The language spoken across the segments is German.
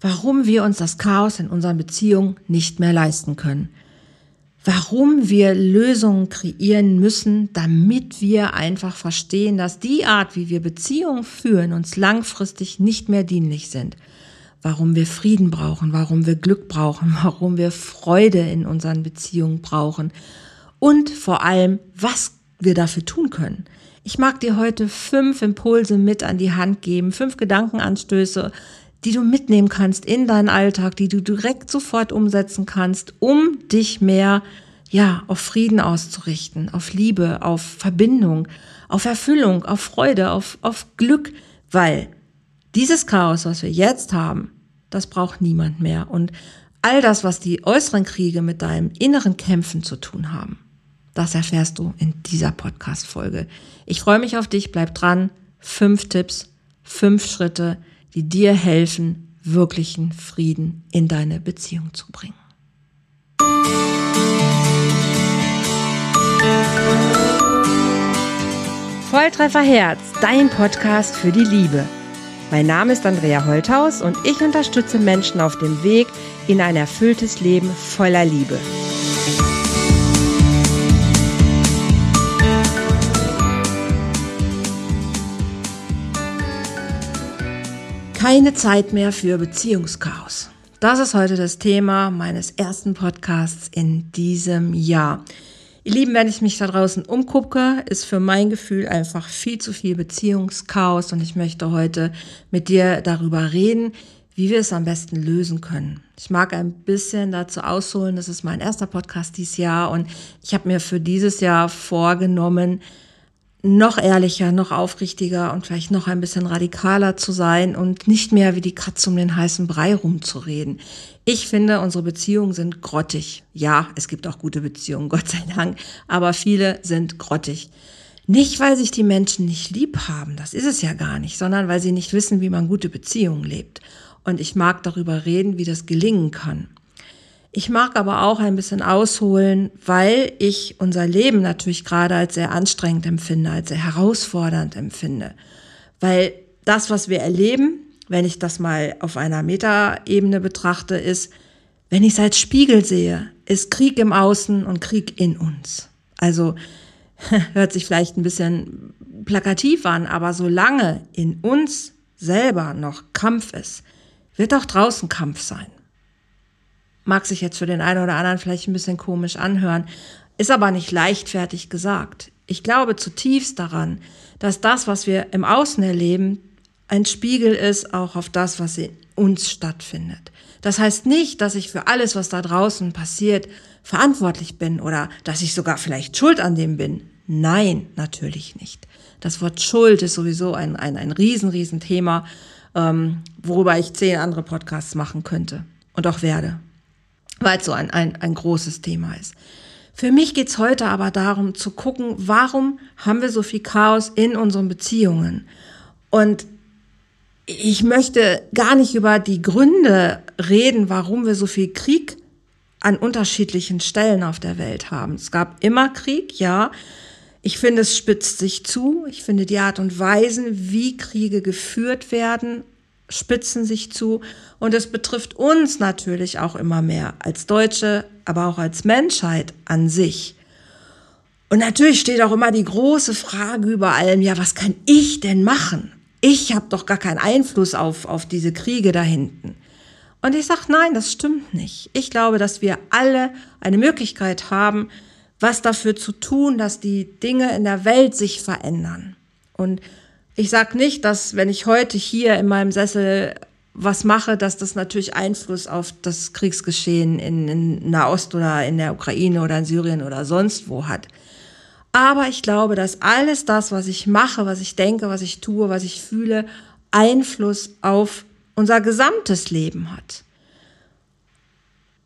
warum wir uns das Chaos in unseren Beziehungen nicht mehr leisten können. Warum wir Lösungen kreieren müssen, damit wir einfach verstehen, dass die Art, wie wir Beziehungen führen, uns langfristig nicht mehr dienlich sind. Warum wir Frieden brauchen, warum wir Glück brauchen, warum wir Freude in unseren Beziehungen brauchen und vor allem, was wir dafür tun können. Ich mag dir heute fünf Impulse mit an die Hand geben, fünf Gedankenanstöße, die du mitnehmen kannst in deinen Alltag, die du direkt sofort umsetzen kannst, um dich mehr ja, auf Frieden auszurichten, auf Liebe, auf Verbindung, auf Erfüllung, auf Freude, auf, auf Glück, weil dieses Chaos, was wir jetzt haben, das braucht niemand mehr. Und all das, was die äußeren Kriege mit deinem inneren Kämpfen zu tun haben, das erfährst du in dieser Podcast-Folge. Ich freue mich auf dich, bleib dran. Fünf Tipps, fünf Schritte, die dir helfen, wirklichen Frieden in deine Beziehung zu bringen. Volltreffer Herz, dein Podcast für die Liebe. Mein Name ist Andrea Holthaus und ich unterstütze Menschen auf dem Weg in ein erfülltes Leben voller Liebe. Keine Zeit mehr für Beziehungschaos. Das ist heute das Thema meines ersten Podcasts in diesem Jahr. Ihr Lieben, wenn ich mich da draußen umgucke, ist für mein Gefühl einfach viel zu viel Beziehungschaos und ich möchte heute mit dir darüber reden, wie wir es am besten lösen können. Ich mag ein bisschen dazu ausholen, das ist mein erster Podcast dieses Jahr und ich habe mir für dieses Jahr vorgenommen, noch ehrlicher, noch aufrichtiger und vielleicht noch ein bisschen radikaler zu sein und nicht mehr wie die Katze um den heißen Brei rumzureden. Ich finde, unsere Beziehungen sind grottig. Ja, es gibt auch gute Beziehungen, Gott sei Dank, aber viele sind grottig. Nicht, weil sich die Menschen nicht lieb haben, das ist es ja gar nicht, sondern weil sie nicht wissen, wie man gute Beziehungen lebt. Und ich mag darüber reden, wie das gelingen kann. Ich mag aber auch ein bisschen ausholen, weil ich unser Leben natürlich gerade als sehr anstrengend empfinde, als sehr herausfordernd empfinde. Weil das, was wir erleben, wenn ich das mal auf einer Metaebene betrachte, ist, wenn ich es als Spiegel sehe, ist Krieg im Außen und Krieg in uns. Also hört sich vielleicht ein bisschen plakativ an, aber solange in uns selber noch Kampf ist, wird auch draußen Kampf sein. Mag sich jetzt für den einen oder anderen vielleicht ein bisschen komisch anhören, ist aber nicht leichtfertig gesagt. Ich glaube zutiefst daran, dass das, was wir im Außen erleben, ein Spiegel ist auch auf das, was in uns stattfindet. Das heißt nicht, dass ich für alles, was da draußen passiert, verantwortlich bin oder dass ich sogar vielleicht schuld an dem bin. Nein, natürlich nicht. Das Wort Schuld ist sowieso ein, ein, ein riesen, riesen Thema, ähm, worüber ich zehn andere Podcasts machen könnte und auch werde weil es so ein, ein, ein großes Thema ist. Für mich geht's heute aber darum zu gucken, warum haben wir so viel Chaos in unseren Beziehungen? Und ich möchte gar nicht über die Gründe reden, warum wir so viel Krieg an unterschiedlichen Stellen auf der Welt haben. Es gab immer Krieg, ja. Ich finde, es spitzt sich zu. Ich finde die Art und Weise, wie Kriege geführt werden, spitzen sich zu. Und es betrifft uns natürlich auch immer mehr als Deutsche, aber auch als Menschheit an sich. Und natürlich steht auch immer die große Frage über allem, ja, was kann ich denn machen? Ich habe doch gar keinen Einfluss auf, auf diese Kriege da hinten. Und ich sage, nein, das stimmt nicht. Ich glaube, dass wir alle eine Möglichkeit haben, was dafür zu tun, dass die Dinge in der Welt sich verändern. Und ich sage nicht, dass wenn ich heute hier in meinem Sessel was mache, dass das natürlich Einfluss auf das Kriegsgeschehen in, in Nahost oder in der Ukraine oder in Syrien oder sonst wo hat. Aber ich glaube, dass alles das, was ich mache, was ich denke, was ich tue, was ich fühle, Einfluss auf unser gesamtes Leben hat.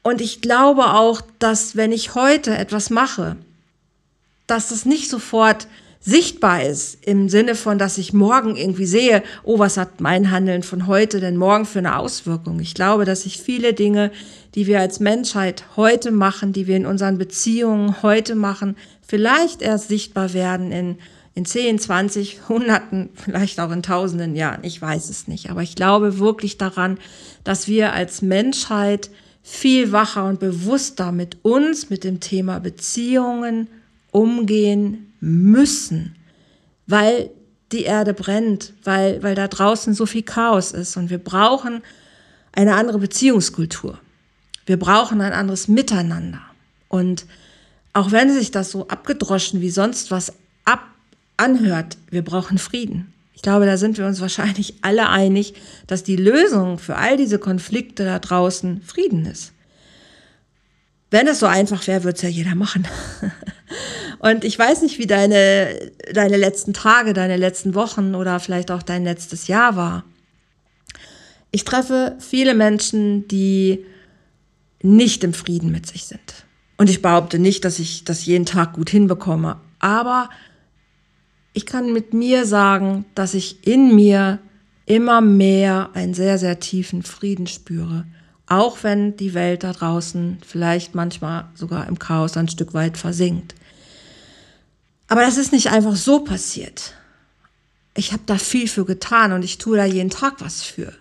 Und ich glaube auch, dass wenn ich heute etwas mache, dass das nicht sofort sichtbar ist, im Sinne von, dass ich morgen irgendwie sehe, oh, was hat mein Handeln von heute denn morgen für eine Auswirkung? Ich glaube, dass sich viele Dinge, die wir als Menschheit heute machen, die wir in unseren Beziehungen heute machen, vielleicht erst sichtbar werden in, in 10, 20, Hunderten, vielleicht auch in Tausenden Jahren. Ich weiß es nicht. Aber ich glaube wirklich daran, dass wir als Menschheit viel wacher und bewusster mit uns, mit dem Thema Beziehungen umgehen müssen, weil die Erde brennt, weil, weil da draußen so viel Chaos ist und wir brauchen eine andere Beziehungskultur. Wir brauchen ein anderes Miteinander. Und auch wenn sich das so abgedroschen wie sonst was ab anhört, wir brauchen Frieden. Ich glaube, da sind wir uns wahrscheinlich alle einig, dass die Lösung für all diese Konflikte da draußen Frieden ist. Wenn es so einfach wäre, würde es ja jeder machen. Und ich weiß nicht, wie deine, deine letzten Tage, deine letzten Wochen oder vielleicht auch dein letztes Jahr war. Ich treffe viele Menschen, die nicht im Frieden mit sich sind. Und ich behaupte nicht, dass ich das jeden Tag gut hinbekomme. Aber ich kann mit mir sagen, dass ich in mir immer mehr einen sehr, sehr tiefen Frieden spüre. Auch wenn die Welt da draußen vielleicht manchmal sogar im Chaos ein Stück weit versinkt. Aber das ist nicht einfach so passiert. Ich habe da viel für getan und ich tue da jeden Tag was für.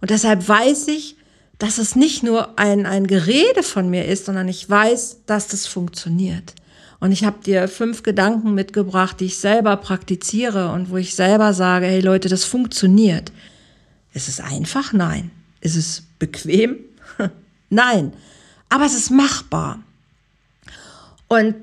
Und deshalb weiß ich, dass es nicht nur ein, ein Gerede von mir ist, sondern ich weiß, dass das funktioniert. Und ich habe dir fünf Gedanken mitgebracht, die ich selber praktiziere und wo ich selber sage, hey Leute, das funktioniert. Ist es einfach? Nein. Ist es bequem? Nein. Aber es ist machbar. Und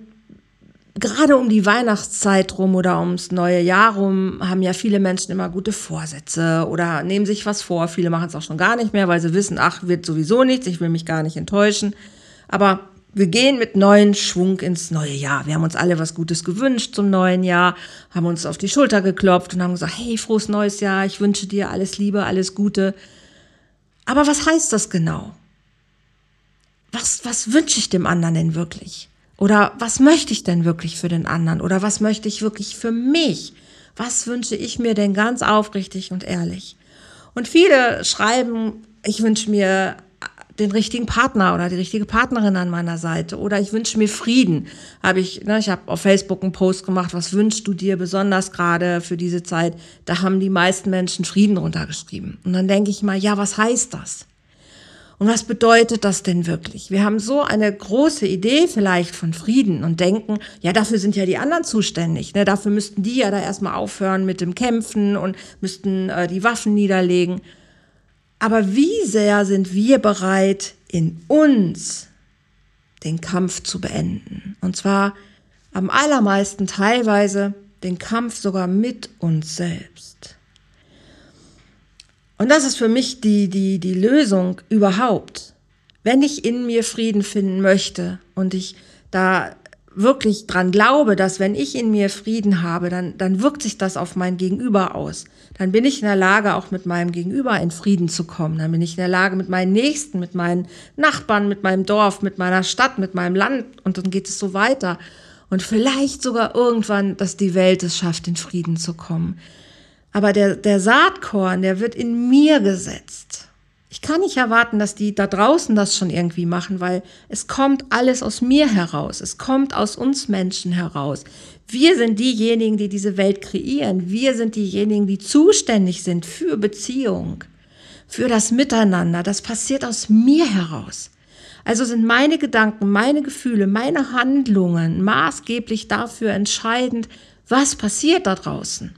gerade um die Weihnachtszeit rum oder ums neue Jahr rum haben ja viele Menschen immer gute Vorsätze oder nehmen sich was vor. Viele machen es auch schon gar nicht mehr, weil sie wissen, ach, wird sowieso nichts, ich will mich gar nicht enttäuschen. Aber wir gehen mit neuen Schwung ins neue Jahr. Wir haben uns alle was Gutes gewünscht zum neuen Jahr, haben uns auf die Schulter geklopft und haben gesagt, hey, frohes neues Jahr, ich wünsche dir alles Liebe, alles Gute. Aber was heißt das genau? Was, was wünsche ich dem anderen denn wirklich? Oder was möchte ich denn wirklich für den anderen? Oder was möchte ich wirklich für mich? Was wünsche ich mir denn ganz aufrichtig und ehrlich? Und viele schreiben, ich wünsche mir den richtigen Partner oder die richtige Partnerin an meiner Seite oder ich wünsche mir Frieden. Habe ich, ne, ich habe auf Facebook einen Post gemacht, was wünschst du dir besonders gerade für diese Zeit? Da haben die meisten Menschen Frieden runtergeschrieben. Und dann denke ich mal, ja, was heißt das? Und was bedeutet das denn wirklich? Wir haben so eine große Idee vielleicht von Frieden und denken, ja, dafür sind ja die anderen zuständig. Ne? Dafür müssten die ja da erstmal aufhören mit dem Kämpfen und müssten äh, die Waffen niederlegen. Aber wie sehr sind wir bereit, in uns den Kampf zu beenden? Und zwar am allermeisten teilweise den Kampf sogar mit uns selbst. Und das ist für mich die, die, die Lösung überhaupt. Wenn ich in mir Frieden finden möchte und ich da wirklich dran glaube, dass wenn ich in mir Frieden habe, dann, dann wirkt sich das auf mein Gegenüber aus. Dann bin ich in der Lage, auch mit meinem Gegenüber in Frieden zu kommen. Dann bin ich in der Lage, mit meinen Nächsten, mit meinen Nachbarn, mit meinem Dorf, mit meiner Stadt, mit meinem Land und dann geht es so weiter. Und vielleicht sogar irgendwann, dass die Welt es schafft, in Frieden zu kommen. Aber der, der Saatkorn, der wird in mir gesetzt. Ich kann nicht erwarten, dass die da draußen das schon irgendwie machen, weil es kommt alles aus mir heraus. Es kommt aus uns Menschen heraus. Wir sind diejenigen, die diese Welt kreieren. Wir sind diejenigen, die zuständig sind für Beziehung, für das Miteinander. Das passiert aus mir heraus. Also sind meine Gedanken, meine Gefühle, meine Handlungen maßgeblich dafür entscheidend, was passiert da draußen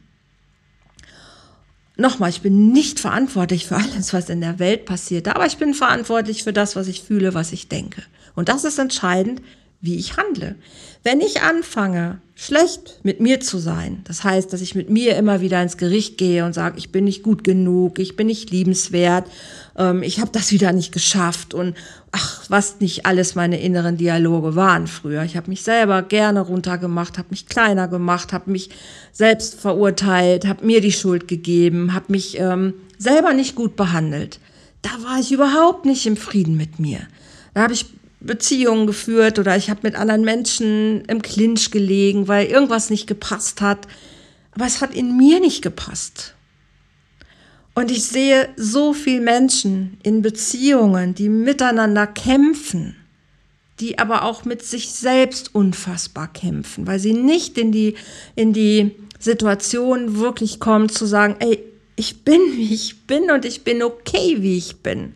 nochmal, ich bin nicht verantwortlich für alles, was in der Welt passiert, aber ich bin verantwortlich für das, was ich fühle, was ich denke. Und das ist entscheidend, wie ich handle. Wenn ich anfange, schlecht mit mir zu sein, das heißt, dass ich mit mir immer wieder ins Gericht gehe und sage, ich bin nicht gut genug, ich bin nicht liebenswert, ähm, ich habe das wieder nicht geschafft und ach, was nicht alles meine inneren Dialoge waren früher. Ich habe mich selber gerne runtergemacht, habe mich kleiner gemacht, habe mich selbst verurteilt, habe mir die Schuld gegeben, habe mich ähm, selber nicht gut behandelt. Da war ich überhaupt nicht im Frieden mit mir. Da habe ich Beziehungen geführt oder ich habe mit anderen Menschen im Clinch gelegen, weil irgendwas nicht gepasst hat. Aber es hat in mir nicht gepasst. Und ich sehe so viele Menschen in Beziehungen, die miteinander kämpfen, die aber auch mit sich selbst unfassbar kämpfen, weil sie nicht in die, in die Situation wirklich kommen zu sagen, ey, ich bin, wie ich bin und ich bin okay, wie ich bin.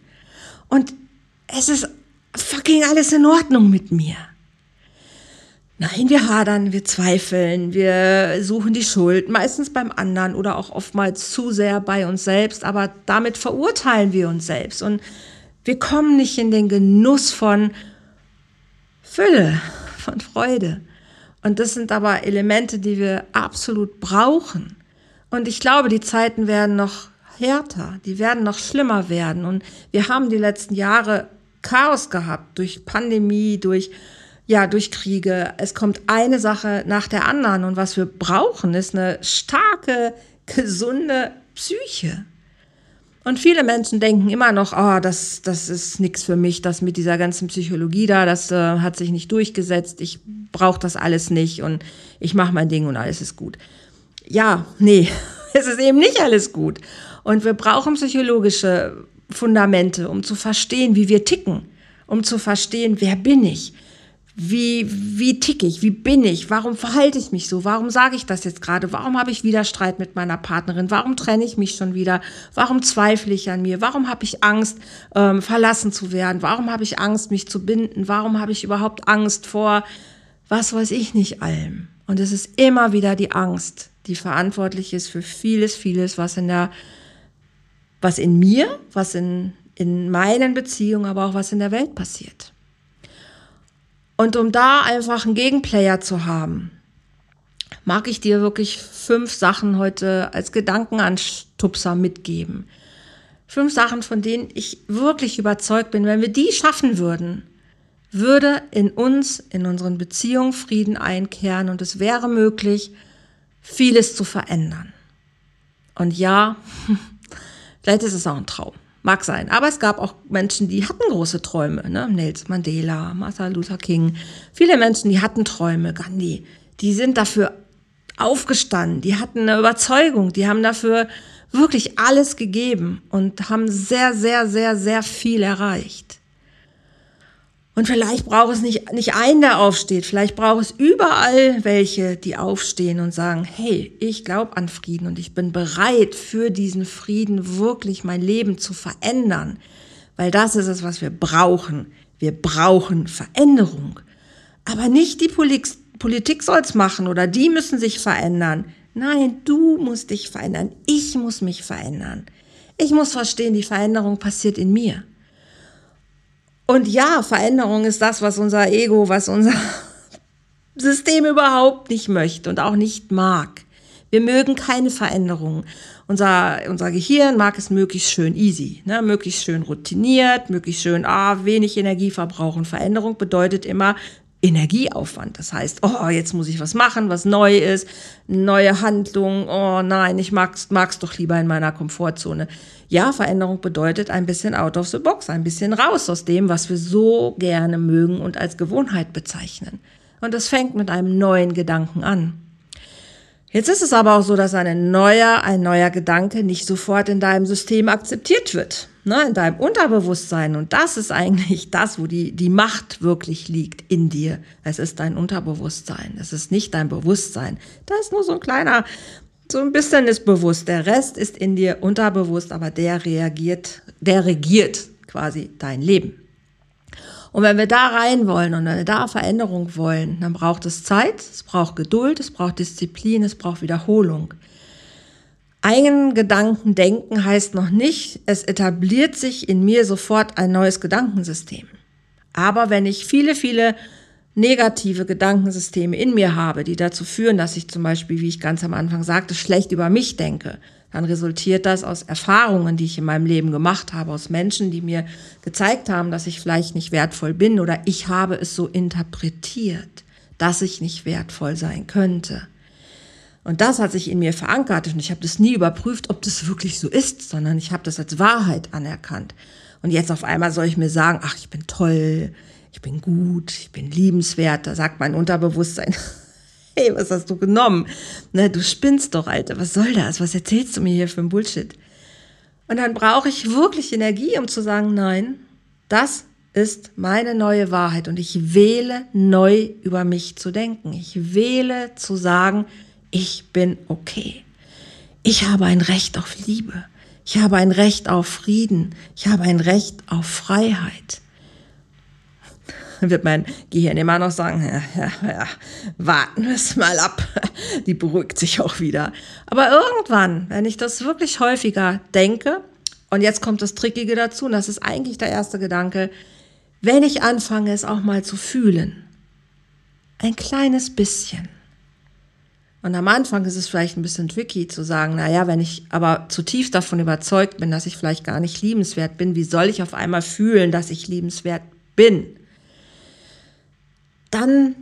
Und es ist fucking alles in Ordnung mit mir. Nein, wir hadern, wir zweifeln, wir suchen die Schuld, meistens beim anderen oder auch oftmals zu sehr bei uns selbst, aber damit verurteilen wir uns selbst und wir kommen nicht in den Genuss von Fülle, von Freude. Und das sind aber Elemente, die wir absolut brauchen. Und ich glaube, die Zeiten werden noch härter, die werden noch schlimmer werden. Und wir haben die letzten Jahre Chaos gehabt durch Pandemie, durch ja, durch Kriege. Es kommt eine Sache nach der anderen. Und was wir brauchen, ist eine starke, gesunde Psyche. Und viele Menschen denken immer noch, oh, das, das ist nichts für mich, das mit dieser ganzen Psychologie da, das äh, hat sich nicht durchgesetzt, ich brauche das alles nicht und ich mache mein Ding und alles ist gut. Ja, nee, es ist eben nicht alles gut. Und wir brauchen psychologische Fundamente, um zu verstehen, wie wir ticken, um zu verstehen, wer bin ich, wie, wie tick ich? Wie bin ich? Warum verhalte ich mich so? Warum sage ich das jetzt gerade? Warum habe ich wieder Streit mit meiner Partnerin? Warum trenne ich mich schon wieder? Warum zweifle ich an mir? Warum habe ich Angst, ähm, verlassen zu werden? Warum habe ich Angst, mich zu binden? Warum habe ich überhaupt Angst vor, was weiß ich nicht allem? Und es ist immer wieder die Angst, die verantwortlich ist für vieles, vieles, was in der, was in mir, was in, in meinen Beziehungen, aber auch was in der Welt passiert. Und um da einfach einen Gegenplayer zu haben, mag ich dir wirklich fünf Sachen heute als Gedankenanstupser mitgeben. Fünf Sachen, von denen ich wirklich überzeugt bin, wenn wir die schaffen würden, würde in uns, in unseren Beziehungen Frieden einkehren und es wäre möglich, vieles zu verändern. Und ja, vielleicht ist es auch ein Traum. Mag sein. Aber es gab auch Menschen, die hatten große Träume. Ne? Nelson Mandela, Martha Luther King. Viele Menschen, die hatten Träume. Gandhi. Die sind dafür aufgestanden. Die hatten eine Überzeugung. Die haben dafür wirklich alles gegeben und haben sehr, sehr, sehr, sehr viel erreicht. Und vielleicht braucht es nicht, nicht einen, der aufsteht. Vielleicht braucht es überall welche, die aufstehen und sagen, hey, ich glaube an Frieden und ich bin bereit, für diesen Frieden wirklich mein Leben zu verändern. Weil das ist es, was wir brauchen. Wir brauchen Veränderung. Aber nicht die Politik, Politik soll es machen oder die müssen sich verändern. Nein, du musst dich verändern. Ich muss mich verändern. Ich muss verstehen, die Veränderung passiert in mir. Und ja, Veränderung ist das, was unser Ego, was unser System überhaupt nicht möchte und auch nicht mag. Wir mögen keine Veränderung. Unser, unser Gehirn mag es möglichst schön easy, ne? möglichst schön routiniert, möglichst schön ah, wenig Energie verbrauchen. Veränderung bedeutet immer Energieaufwand. Das heißt, oh, jetzt muss ich was machen, was neu ist, neue Handlung. Oh nein, ich mag's, mag's doch lieber in meiner Komfortzone. Ja, Veränderung bedeutet ein bisschen out of the box, ein bisschen raus aus dem, was wir so gerne mögen und als Gewohnheit bezeichnen. Und das fängt mit einem neuen Gedanken an. Jetzt ist es aber auch so, dass ein neuer, ein neuer Gedanke nicht sofort in deinem System akzeptiert wird, ne, in deinem Unterbewusstsein. Und das ist eigentlich das, wo die, die Macht wirklich liegt in dir. Es ist dein Unterbewusstsein. Es ist nicht dein Bewusstsein. Da ist nur so ein kleiner, so ein bisschen ist bewusst. Der Rest ist in dir unterbewusst, aber der reagiert, der regiert quasi dein Leben. Und wenn wir da rein wollen und wenn wir da Veränderung wollen, dann braucht es Zeit, es braucht Geduld, es braucht Disziplin, es braucht Wiederholung. Einen Gedanken denken heißt noch nicht, es etabliert sich in mir sofort ein neues Gedankensystem. Aber wenn ich viele, viele negative Gedankensysteme in mir habe, die dazu führen, dass ich zum Beispiel, wie ich ganz am Anfang sagte, schlecht über mich denke, dann resultiert das aus Erfahrungen, die ich in meinem Leben gemacht habe, aus Menschen, die mir gezeigt haben, dass ich vielleicht nicht wertvoll bin oder ich habe es so interpretiert, dass ich nicht wertvoll sein könnte. Und das hat sich in mir verankert und ich habe das nie überprüft, ob das wirklich so ist, sondern ich habe das als Wahrheit anerkannt. Und jetzt auf einmal soll ich mir sagen, ach, ich bin toll, ich bin gut, ich bin liebenswert, da sagt mein Unterbewusstsein, hey, was hast du genommen? Na, du spinnst doch, Alter, was soll das? Was erzählst du mir hier für ein Bullshit? Und dann brauche ich wirklich Energie, um zu sagen, nein, das ist meine neue Wahrheit und ich wähle neu über mich zu denken. Ich wähle zu sagen, ich bin okay. Ich habe ein Recht auf Liebe. Ich habe ein Recht auf Frieden. Ich habe ein Recht auf Freiheit. Wird mein Gehirn immer noch sagen, ja, ja, ja, warten wir es mal ab. Die beruhigt sich auch wieder. Aber irgendwann, wenn ich das wirklich häufiger denke, und jetzt kommt das Trickige dazu, und das ist eigentlich der erste Gedanke, wenn ich anfange, es auch mal zu fühlen, ein kleines bisschen, und am Anfang ist es vielleicht ein bisschen tricky zu sagen, na ja, wenn ich aber zutiefst davon überzeugt bin, dass ich vielleicht gar nicht liebenswert bin, wie soll ich auf einmal fühlen, dass ich liebenswert bin? Dann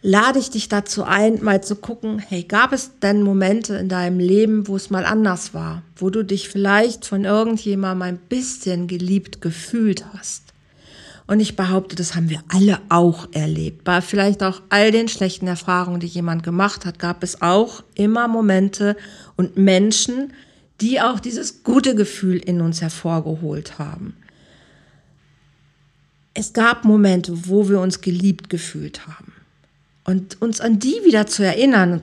lade ich dich dazu ein, mal zu gucken, hey, gab es denn Momente in deinem Leben, wo es mal anders war, wo du dich vielleicht von irgendjemandem ein bisschen geliebt gefühlt hast? Und ich behaupte, das haben wir alle auch erlebt. Bei vielleicht auch all den schlechten Erfahrungen, die jemand gemacht hat, gab es auch immer Momente und Menschen, die auch dieses gute Gefühl in uns hervorgeholt haben. Es gab Momente, wo wir uns geliebt gefühlt haben. Und uns an die wieder zu erinnern,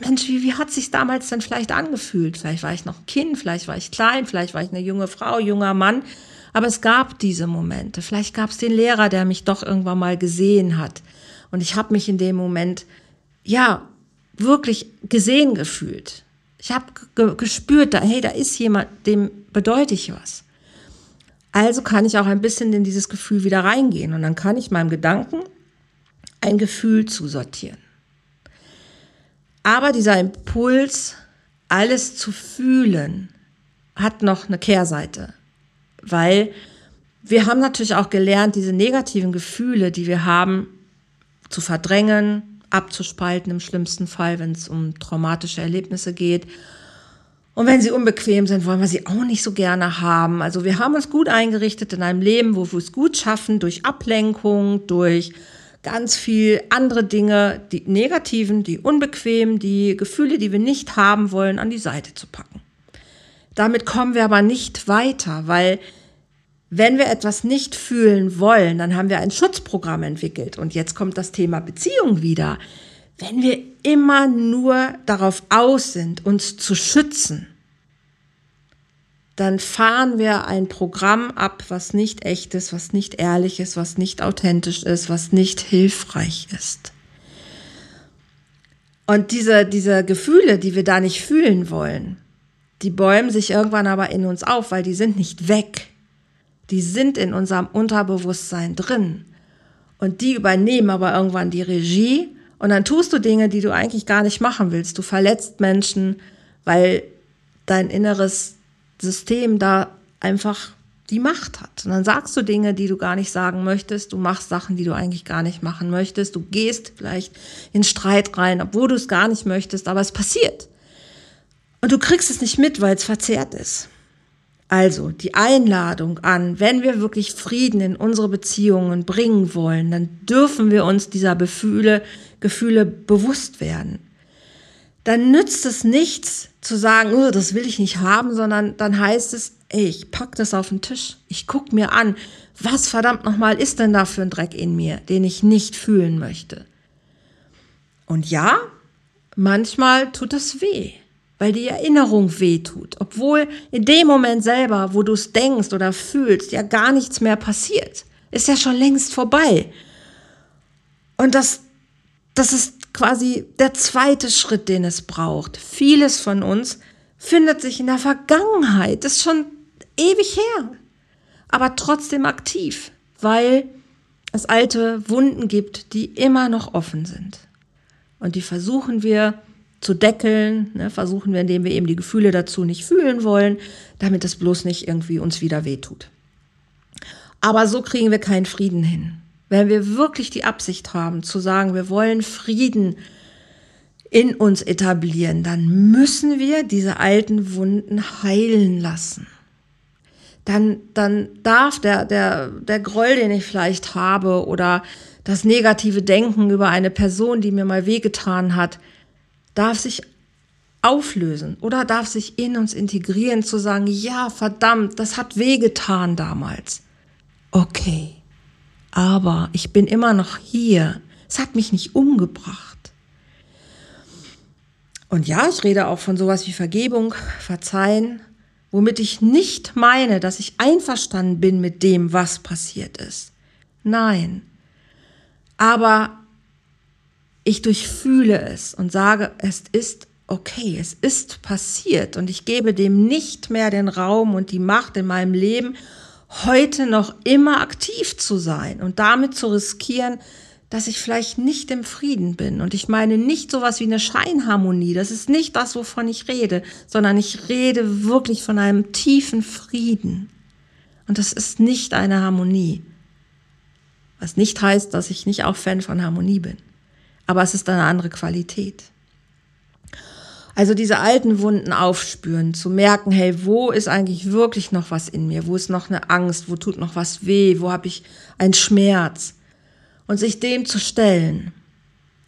Mensch, wie, wie hat sich damals denn vielleicht angefühlt? Vielleicht war ich noch ein Kind, vielleicht war ich klein, vielleicht war ich eine junge Frau, junger Mann. Aber es gab diese Momente. Vielleicht gab es den Lehrer, der mich doch irgendwann mal gesehen hat. Und ich habe mich in dem Moment, ja, wirklich gesehen gefühlt. Ich habe ge gespürt, hey, da ist jemand, dem bedeute ich was. Also kann ich auch ein bisschen in dieses Gefühl wieder reingehen und dann kann ich meinem Gedanken ein Gefühl zusortieren. Aber dieser Impuls, alles zu fühlen, hat noch eine Kehrseite weil wir haben natürlich auch gelernt, diese negativen Gefühle, die wir haben, zu verdrängen, abzuspalten im schlimmsten Fall, wenn es um traumatische Erlebnisse geht. Und wenn sie unbequem sind, wollen wir sie auch nicht so gerne haben. Also wir haben uns gut eingerichtet in einem Leben, wo wir es gut schaffen, durch Ablenkung, durch ganz viel andere Dinge, die negativen, die unbequemen, die Gefühle, die wir nicht haben wollen, an die Seite zu packen. Damit kommen wir aber nicht weiter, weil wenn wir etwas nicht fühlen wollen, dann haben wir ein Schutzprogramm entwickelt. Und jetzt kommt das Thema Beziehung wieder. Wenn wir immer nur darauf aus sind, uns zu schützen, dann fahren wir ein Programm ab, was nicht echt ist, was nicht ehrlich ist, was nicht authentisch ist, was nicht hilfreich ist. Und diese, diese Gefühle, die wir da nicht fühlen wollen, die bäumen sich irgendwann aber in uns auf, weil die sind nicht weg. Die sind in unserem Unterbewusstsein drin. Und die übernehmen aber irgendwann die Regie. Und dann tust du Dinge, die du eigentlich gar nicht machen willst. Du verletzt Menschen, weil dein inneres System da einfach die Macht hat. Und dann sagst du Dinge, die du gar nicht sagen möchtest. Du machst Sachen, die du eigentlich gar nicht machen möchtest. Du gehst vielleicht in Streit rein, obwohl du es gar nicht möchtest, aber es passiert. Und du kriegst es nicht mit, weil es verzerrt ist. Also die Einladung an, wenn wir wirklich Frieden in unsere Beziehungen bringen wollen, dann dürfen wir uns dieser Gefühle, Gefühle bewusst werden. Dann nützt es nichts zu sagen, oh, das will ich nicht haben, sondern dann heißt es, ey, ich pack das auf den Tisch. Ich guck mir an, was verdammt nochmal ist denn da für ein Dreck in mir, den ich nicht fühlen möchte. Und ja, manchmal tut das weh weil die Erinnerung wehtut, obwohl in dem Moment selber, wo du es denkst oder fühlst, ja gar nichts mehr passiert. Ist ja schon längst vorbei. Und das, das ist quasi der zweite Schritt, den es braucht. Vieles von uns findet sich in der Vergangenheit, ist schon ewig her, aber trotzdem aktiv, weil es alte Wunden gibt, die immer noch offen sind. Und die versuchen wir zu deckeln, ne, versuchen wir, indem wir eben die Gefühle dazu nicht fühlen wollen, damit es bloß nicht irgendwie uns wieder wehtut. Aber so kriegen wir keinen Frieden hin. Wenn wir wirklich die Absicht haben zu sagen, wir wollen Frieden in uns etablieren, dann müssen wir diese alten Wunden heilen lassen. Dann, dann darf der, der, der Groll, den ich vielleicht habe oder das negative Denken über eine Person, die mir mal wehgetan hat, darf sich auflösen oder darf sich in uns integrieren, zu sagen, ja, verdammt, das hat wehgetan damals. Okay, aber ich bin immer noch hier. Es hat mich nicht umgebracht. Und ja, ich rede auch von sowas wie Vergebung, Verzeihen, womit ich nicht meine, dass ich einverstanden bin mit dem, was passiert ist. Nein. Aber ich durchfühle es und sage, es ist okay, es ist passiert und ich gebe dem nicht mehr den Raum und die Macht in meinem Leben, heute noch immer aktiv zu sein und damit zu riskieren, dass ich vielleicht nicht im Frieden bin. Und ich meine nicht sowas wie eine Scheinharmonie. Das ist nicht das, wovon ich rede, sondern ich rede wirklich von einem tiefen Frieden. Und das ist nicht eine Harmonie. Was nicht heißt, dass ich nicht auch Fan von Harmonie bin. Aber es ist eine andere Qualität. Also diese alten Wunden aufspüren, zu merken, hey, wo ist eigentlich wirklich noch was in mir? Wo ist noch eine Angst? Wo tut noch was weh? Wo habe ich einen Schmerz? Und sich dem zu stellen.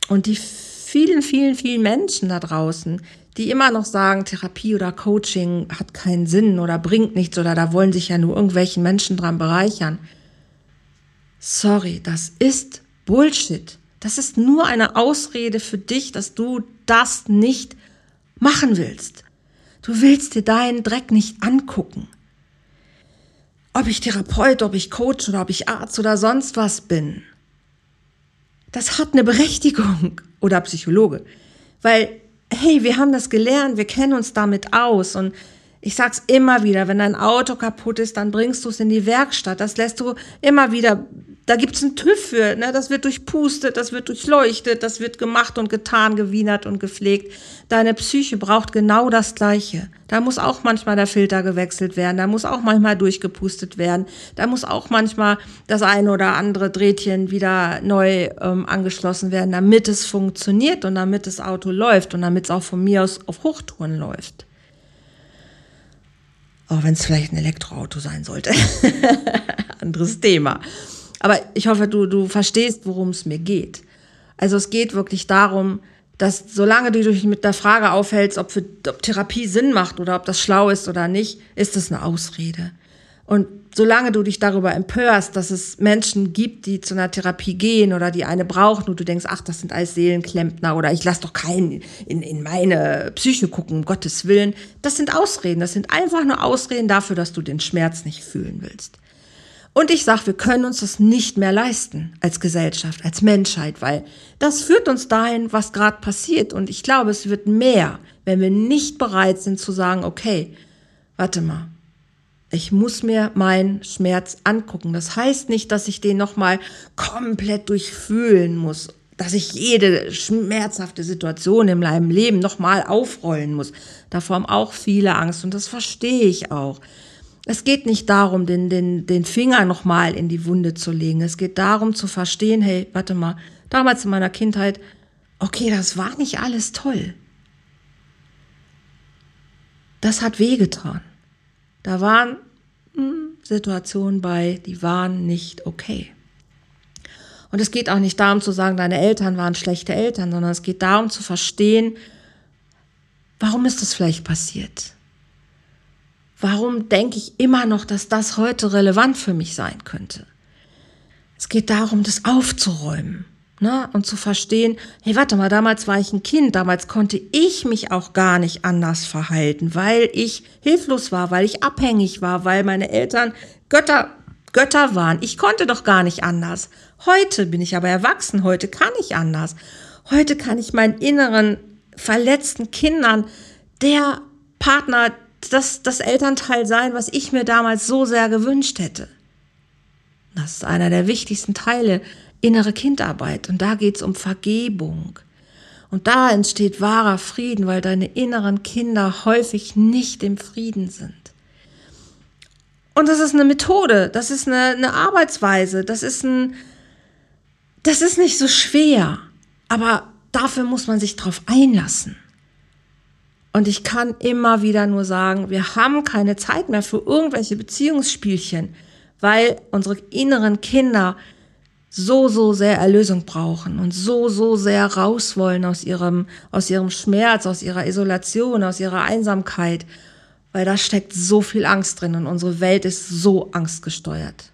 Und die vielen, vielen, vielen Menschen da draußen, die immer noch sagen, Therapie oder Coaching hat keinen Sinn oder bringt nichts oder da wollen sich ja nur irgendwelchen Menschen dran bereichern. Sorry, das ist Bullshit. Das ist nur eine Ausrede für dich, dass du das nicht machen willst. Du willst dir deinen Dreck nicht angucken. Ob ich Therapeut, ob ich Coach oder ob ich Arzt oder sonst was bin. Das hat eine Berechtigung oder Psychologe. Weil, hey, wir haben das gelernt, wir kennen uns damit aus und ich sag's immer wieder, wenn dein Auto kaputt ist, dann bringst du es in die Werkstatt. Das lässt du immer wieder da gibt's einen TÜV für, ne? das wird durchpustet, das wird durchleuchtet, das wird gemacht und getan, gewienert und gepflegt. Deine Psyche braucht genau das Gleiche. Da muss auch manchmal der Filter gewechselt werden, da muss auch manchmal durchgepustet werden, da muss auch manchmal das eine oder andere Drehtchen wieder neu ähm, angeschlossen werden, damit es funktioniert und damit das Auto läuft und damit es auch von mir aus auf Hochtouren läuft. Auch wenn es vielleicht ein Elektroauto sein sollte. Anderes Thema. Aber ich hoffe, du, du verstehst, worum es mir geht. Also es geht wirklich darum, dass solange du dich mit der Frage aufhältst, ob, für, ob Therapie Sinn macht oder ob das schlau ist oder nicht, ist es eine Ausrede. Und solange du dich darüber empörst, dass es Menschen gibt, die zu einer Therapie gehen oder die eine brauchen und du denkst, ach, das sind alles Seelenklempner oder ich lass doch keinen in, in meine Psyche gucken, um Gottes Willen, das sind Ausreden. Das sind einfach nur Ausreden dafür, dass du den Schmerz nicht fühlen willst. Und ich sage, wir können uns das nicht mehr leisten als Gesellschaft, als Menschheit, weil das führt uns dahin, was gerade passiert. Und ich glaube, es wird mehr, wenn wir nicht bereit sind zu sagen, okay, warte mal, ich muss mir meinen Schmerz angucken. Das heißt nicht, dass ich den nochmal komplett durchfühlen muss, dass ich jede schmerzhafte Situation in meinem Leben nochmal aufrollen muss. Davor haben auch viele Angst und das verstehe ich auch. Es geht nicht darum, den, den, den Finger nochmal in die Wunde zu legen. Es geht darum zu verstehen, hey, warte mal, damals in meiner Kindheit, okay, das war nicht alles toll. Das hat wehgetan. Da waren hm, Situationen bei, die waren nicht okay. Und es geht auch nicht darum zu sagen, deine Eltern waren schlechte Eltern, sondern es geht darum zu verstehen, warum ist das vielleicht passiert? Warum denke ich immer noch, dass das heute relevant für mich sein könnte? Es geht darum, das aufzuräumen ne? und zu verstehen, hey, warte mal, damals war ich ein Kind, damals konnte ich mich auch gar nicht anders verhalten, weil ich hilflos war, weil ich abhängig war, weil meine Eltern Götter, Götter waren. Ich konnte doch gar nicht anders. Heute bin ich aber erwachsen, heute kann ich anders. Heute kann ich meinen inneren verletzten Kindern der Partner, das, das Elternteil sein, was ich mir damals so sehr gewünscht hätte. Das ist einer der wichtigsten Teile innere Kindarbeit. Und da geht es um Vergebung. Und da entsteht wahrer Frieden, weil deine inneren Kinder häufig nicht im Frieden sind. Und das ist eine Methode, das ist eine, eine Arbeitsweise, das ist ein, das ist nicht so schwer, aber dafür muss man sich drauf einlassen. Und ich kann immer wieder nur sagen, wir haben keine Zeit mehr für irgendwelche Beziehungsspielchen, weil unsere inneren Kinder so, so sehr Erlösung brauchen und so, so sehr raus wollen aus ihrem, aus ihrem Schmerz, aus ihrer Isolation, aus ihrer Einsamkeit, weil da steckt so viel Angst drin und unsere Welt ist so angstgesteuert.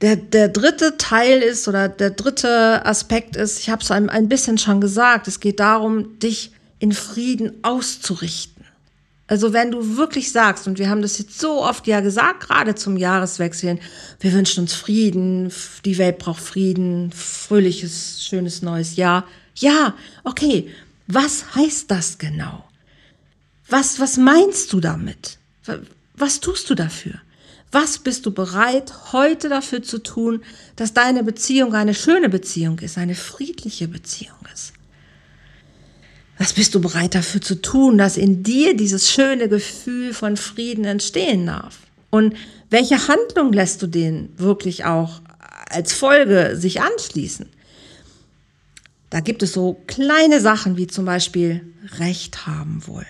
Der, der dritte Teil ist oder der dritte Aspekt ist, ich habe es ein, ein bisschen schon gesagt, es geht darum, dich in Frieden auszurichten. Also wenn du wirklich sagst, und wir haben das jetzt so oft ja gesagt, gerade zum Jahreswechseln, wir wünschen uns Frieden, die Welt braucht Frieden, fröhliches, schönes neues Jahr. Ja, okay, was heißt das genau? Was, was meinst du damit? Was tust du dafür? Was bist du bereit, heute dafür zu tun, dass deine Beziehung eine schöne Beziehung ist, eine friedliche Beziehung ist? Was bist du bereit dafür zu tun, dass in dir dieses schöne Gefühl von Frieden entstehen darf? Und welche Handlung lässt du den wirklich auch als Folge sich anschließen? Da gibt es so kleine Sachen wie zum Beispiel Recht haben wollen.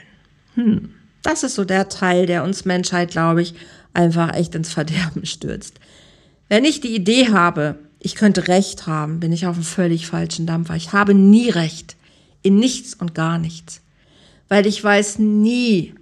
Hm, das ist so der Teil, der uns Menschheit, glaube ich, einfach echt ins Verderben stürzt. Wenn ich die Idee habe, ich könnte Recht haben, bin ich auf einem völlig falschen Dampfer. Ich habe nie Recht. In nichts und gar nichts. Weil ich weiß nie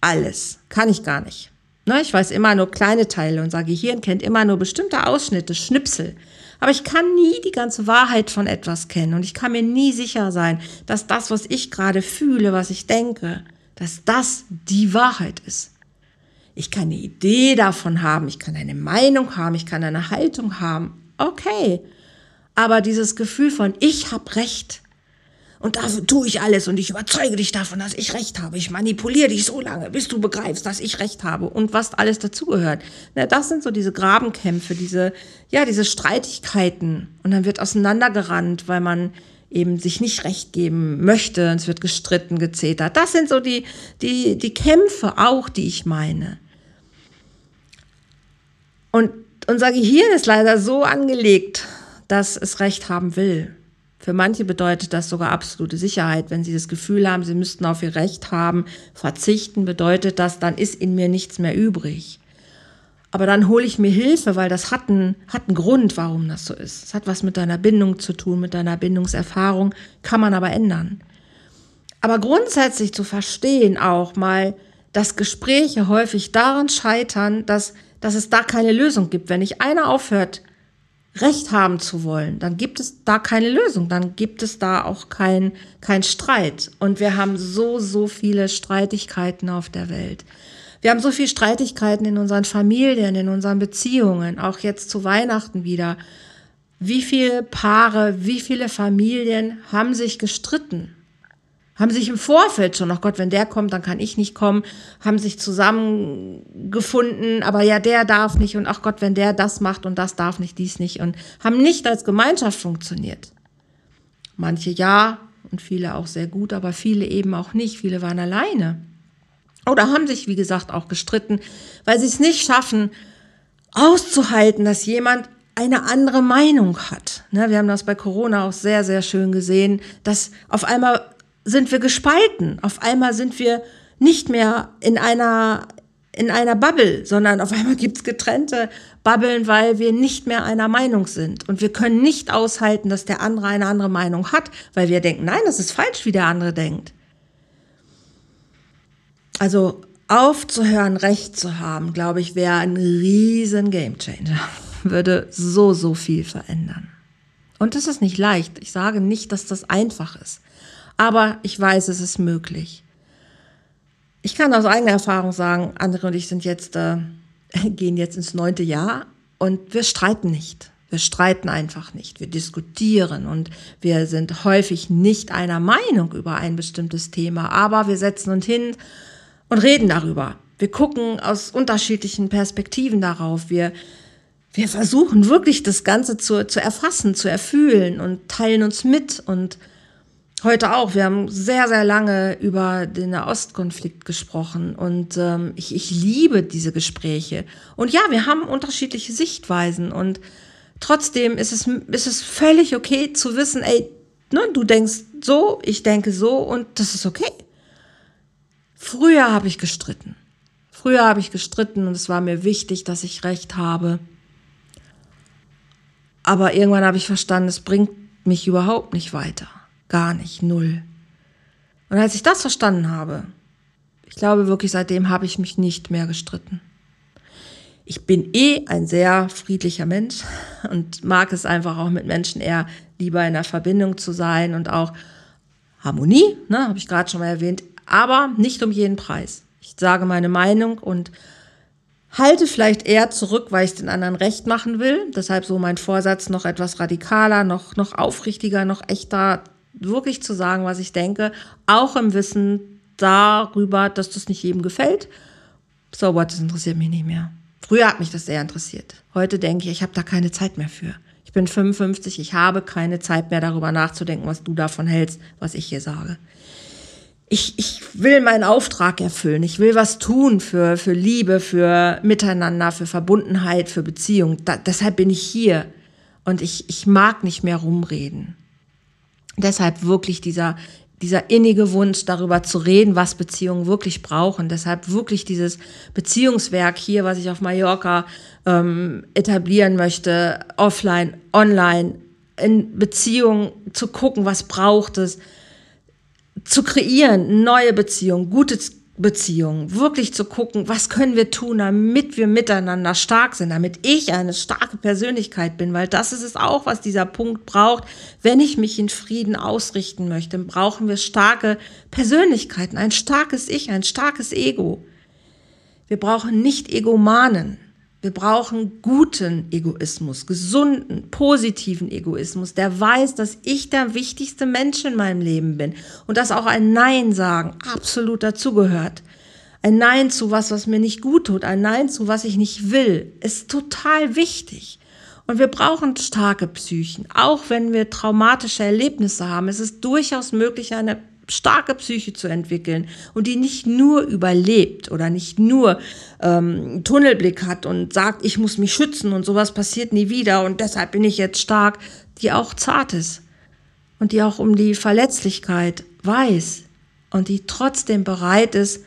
alles. Kann ich gar nicht. Ne, ich weiß immer nur kleine Teile. Unser Gehirn kennt immer nur bestimmte Ausschnitte, Schnipsel. Aber ich kann nie die ganze Wahrheit von etwas kennen. Und ich kann mir nie sicher sein, dass das, was ich gerade fühle, was ich denke, dass das die Wahrheit ist. Ich kann eine Idee davon haben, ich kann eine Meinung haben, ich kann eine Haltung haben. Okay. Aber dieses Gefühl von ich habe Recht und dafür tue ich alles und ich überzeuge dich davon, dass ich Recht habe. Ich manipuliere dich so lange, bis du begreifst, dass ich Recht habe und was alles dazugehört. Das sind so diese Grabenkämpfe, diese ja, diese Streitigkeiten und dann wird auseinandergerannt, weil man eben sich nicht recht geben möchte, es wird gestritten, gezetert. Das sind so die, die, die Kämpfe auch, die ich meine. Und unser Gehirn ist leider so angelegt, dass es Recht haben will. Für manche bedeutet das sogar absolute Sicherheit. Wenn sie das Gefühl haben, sie müssten auf ihr Recht haben, verzichten, bedeutet das, dann ist in mir nichts mehr übrig. Aber dann hole ich mir Hilfe, weil das hat einen, hat einen Grund, warum das so ist. Es hat was mit deiner Bindung zu tun, mit deiner Bindungserfahrung, kann man aber ändern. Aber grundsätzlich zu verstehen auch mal, dass Gespräche häufig daran scheitern, dass dass es da keine Lösung gibt. Wenn nicht einer aufhört, Recht haben zu wollen, dann gibt es da keine Lösung, dann gibt es da auch kein, kein Streit. Und wir haben so, so viele Streitigkeiten auf der Welt. Wir haben so viele Streitigkeiten in unseren Familien, in unseren Beziehungen, auch jetzt zu Weihnachten wieder. Wie viele Paare, wie viele Familien haben sich gestritten? Haben sich im Vorfeld schon, ach Gott, wenn der kommt, dann kann ich nicht kommen, haben sich zusammengefunden, aber ja, der darf nicht und ach Gott, wenn der das macht und das darf nicht, dies nicht und haben nicht als Gemeinschaft funktioniert. Manche ja und viele auch sehr gut, aber viele eben auch nicht. Viele waren alleine. Oder haben sich, wie gesagt, auch gestritten, weil sie es nicht schaffen, auszuhalten, dass jemand eine andere Meinung hat. Ne, wir haben das bei Corona auch sehr, sehr schön gesehen, dass auf einmal sind wir gespalten. Auf einmal sind wir nicht mehr in einer, in einer Bubble, sondern auf einmal gibt's getrennte Bubbeln, weil wir nicht mehr einer Meinung sind. Und wir können nicht aushalten, dass der andere eine andere Meinung hat, weil wir denken, nein, das ist falsch, wie der andere denkt. Also aufzuhören, Recht zu haben, glaube ich, wäre ein riesen Gamechanger. Würde so, so viel verändern. Und das ist nicht leicht. Ich sage nicht, dass das einfach ist. Aber ich weiß, es ist möglich. Ich kann aus eigener Erfahrung sagen, andere und ich sind jetzt, äh, gehen jetzt ins neunte Jahr und wir streiten nicht. Wir streiten einfach nicht. Wir diskutieren und wir sind häufig nicht einer Meinung über ein bestimmtes Thema, aber wir setzen uns hin und reden darüber. Wir gucken aus unterschiedlichen Perspektiven darauf. Wir, wir versuchen wirklich das Ganze zu, zu erfassen, zu erfühlen und teilen uns mit und Heute auch. Wir haben sehr, sehr lange über den Nahostkonflikt gesprochen und ähm, ich, ich liebe diese Gespräche. Und ja, wir haben unterschiedliche Sichtweisen und trotzdem ist es, ist es völlig okay zu wissen, ey, ne, du denkst so, ich denke so und das ist okay. Früher habe ich gestritten. Früher habe ich gestritten und es war mir wichtig, dass ich recht habe. Aber irgendwann habe ich verstanden, es bringt mich überhaupt nicht weiter. Gar nicht, null. Und als ich das verstanden habe, ich glaube wirklich, seitdem habe ich mich nicht mehr gestritten. Ich bin eh ein sehr friedlicher Mensch und mag es einfach auch mit Menschen eher lieber in der Verbindung zu sein und auch Harmonie, ne, habe ich gerade schon mal erwähnt, aber nicht um jeden Preis. Ich sage meine Meinung und halte vielleicht eher zurück, weil ich den anderen recht machen will. Deshalb so mein Vorsatz, noch etwas radikaler, noch, noch aufrichtiger, noch echter, wirklich zu sagen, was ich denke, auch im Wissen darüber, dass das nicht jedem gefällt. So what, das interessiert mich nicht mehr. Früher hat mich das sehr interessiert. Heute denke ich, ich habe da keine Zeit mehr für. Ich bin 55, ich habe keine Zeit mehr darüber nachzudenken, was du davon hältst, was ich hier sage. Ich, ich will meinen Auftrag erfüllen. Ich will was tun für, für Liebe, für Miteinander, für Verbundenheit, für Beziehung. Da, deshalb bin ich hier. Und ich, ich mag nicht mehr rumreden. Deshalb wirklich dieser dieser innige Wunsch, darüber zu reden, was Beziehungen wirklich brauchen. Deshalb wirklich dieses Beziehungswerk hier, was ich auf Mallorca ähm, etablieren möchte, offline, online, in Beziehungen zu gucken, was braucht es, zu kreieren, neue Beziehungen, gute Beziehung, wirklich zu gucken, was können wir tun, damit wir miteinander stark sind, damit ich eine starke Persönlichkeit bin, weil das ist es auch, was dieser Punkt braucht. Wenn ich mich in Frieden ausrichten möchte, brauchen wir starke Persönlichkeiten, ein starkes Ich, ein starkes Ego. Wir brauchen nicht Egomanen. Wir brauchen guten Egoismus, gesunden, positiven Egoismus, der weiß, dass ich der wichtigste Mensch in meinem Leben bin und dass auch ein Nein sagen absolut dazugehört. Ein Nein zu was, was mir nicht gut tut, ein Nein zu was ich nicht will, ist total wichtig. Und wir brauchen starke Psychen. Auch wenn wir traumatische Erlebnisse haben, ist es durchaus möglich, eine starke Psyche zu entwickeln und die nicht nur überlebt oder nicht nur ähm, Tunnelblick hat und sagt, ich muss mich schützen und sowas passiert nie wieder und deshalb bin ich jetzt stark, die auch zart ist und die auch um die Verletzlichkeit weiß und die trotzdem bereit ist,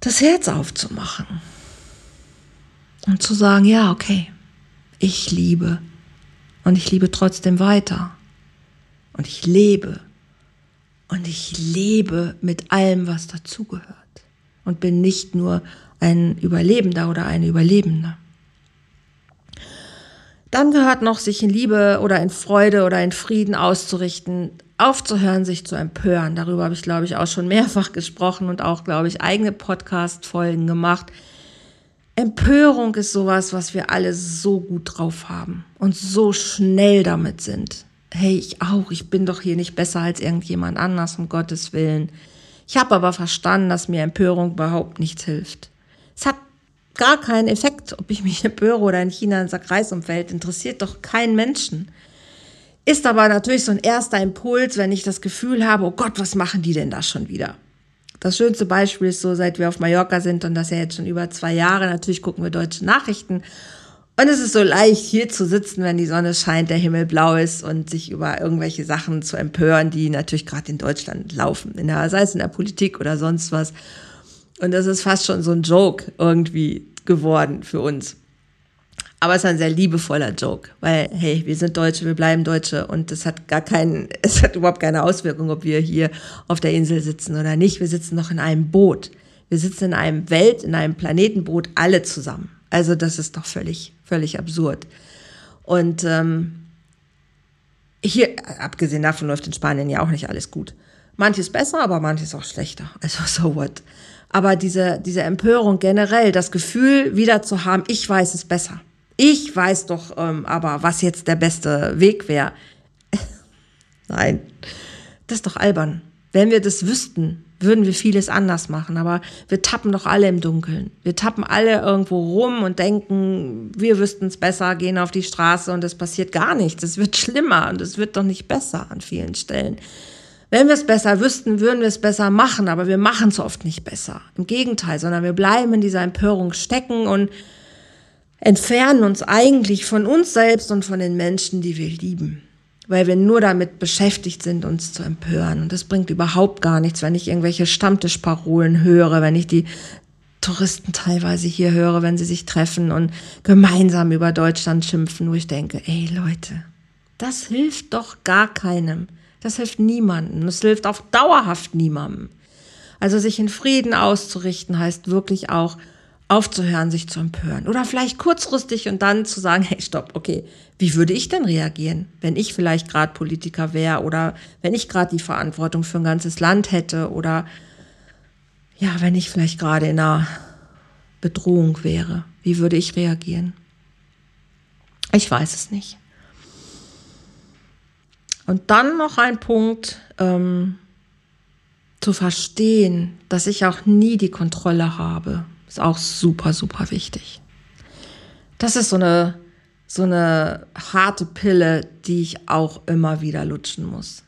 das Herz aufzumachen und zu sagen, ja, okay, ich liebe und ich liebe trotzdem weiter und ich lebe und ich lebe mit allem, was dazugehört. Und bin nicht nur ein Überlebender oder eine Überlebende. Dann gehört noch, sich in Liebe oder in Freude oder in Frieden auszurichten, aufzuhören, sich zu empören. Darüber habe ich, glaube ich, auch schon mehrfach gesprochen und auch, glaube ich, eigene Podcast-Folgen gemacht. Empörung ist sowas, was wir alle so gut drauf haben und so schnell damit sind hey, ich auch, ich bin doch hier nicht besser als irgendjemand anders, um Gottes Willen. Ich habe aber verstanden, dass mir Empörung überhaupt nichts hilft. Es hat gar keinen Effekt, ob ich mich empöre oder in China ein Sack umfällt, interessiert doch keinen Menschen. Ist aber natürlich so ein erster Impuls, wenn ich das Gefühl habe, oh Gott, was machen die denn da schon wieder? Das schönste Beispiel ist so, seit wir auf Mallorca sind und das ja jetzt schon über zwei Jahre, natürlich gucken wir deutsche Nachrichten und es ist so leicht, hier zu sitzen, wenn die Sonne scheint, der Himmel blau ist und sich über irgendwelche Sachen zu empören, die natürlich gerade in Deutschland laufen, in der, sei es in der Politik oder sonst was. Und das ist fast schon so ein Joke irgendwie geworden für uns. Aber es ist ein sehr liebevoller Joke, weil, hey, wir sind Deutsche, wir bleiben Deutsche und es hat gar keinen, es hat überhaupt keine Auswirkung, ob wir hier auf der Insel sitzen oder nicht. Wir sitzen noch in einem Boot. Wir sitzen in einem Welt, in einem Planetenboot, alle zusammen. Also das ist doch völlig, völlig absurd. Und ähm, hier, abgesehen davon, läuft in Spanien ja auch nicht alles gut. Manches besser, aber manches auch schlechter. Also so what. Aber diese, diese Empörung generell, das Gefühl wieder zu haben, ich weiß es besser. Ich weiß doch ähm, aber, was jetzt der beste Weg wäre. Nein, das ist doch albern. Wenn wir das wüssten, würden wir vieles anders machen. Aber wir tappen doch alle im Dunkeln. Wir tappen alle irgendwo rum und denken, wir wüssten es besser, gehen auf die Straße und es passiert gar nichts. Es wird schlimmer und es wird doch nicht besser an vielen Stellen. Wenn wir es besser wüssten, würden wir es besser machen, aber wir machen es oft nicht besser. Im Gegenteil, sondern wir bleiben in dieser Empörung stecken und entfernen uns eigentlich von uns selbst und von den Menschen, die wir lieben weil wir nur damit beschäftigt sind, uns zu empören. Und das bringt überhaupt gar nichts, wenn ich irgendwelche Stammtischparolen höre, wenn ich die Touristen teilweise hier höre, wenn sie sich treffen und gemeinsam über Deutschland schimpfen, wo ich denke, ey Leute, das hilft doch gar keinem. Das hilft niemandem. Das hilft auch dauerhaft niemandem. Also sich in Frieden auszurichten heißt wirklich auch aufzuhören, sich zu empören. Oder vielleicht kurzfristig und dann zu sagen, hey, stopp, okay, wie würde ich denn reagieren, wenn ich vielleicht gerade Politiker wäre oder wenn ich gerade die Verantwortung für ein ganzes Land hätte oder ja, wenn ich vielleicht gerade in einer Bedrohung wäre, wie würde ich reagieren? Ich weiß es nicht. Und dann noch ein Punkt, ähm, zu verstehen, dass ich auch nie die Kontrolle habe, ist auch super, super wichtig. Das ist so eine, so eine harte Pille, die ich auch immer wieder lutschen muss.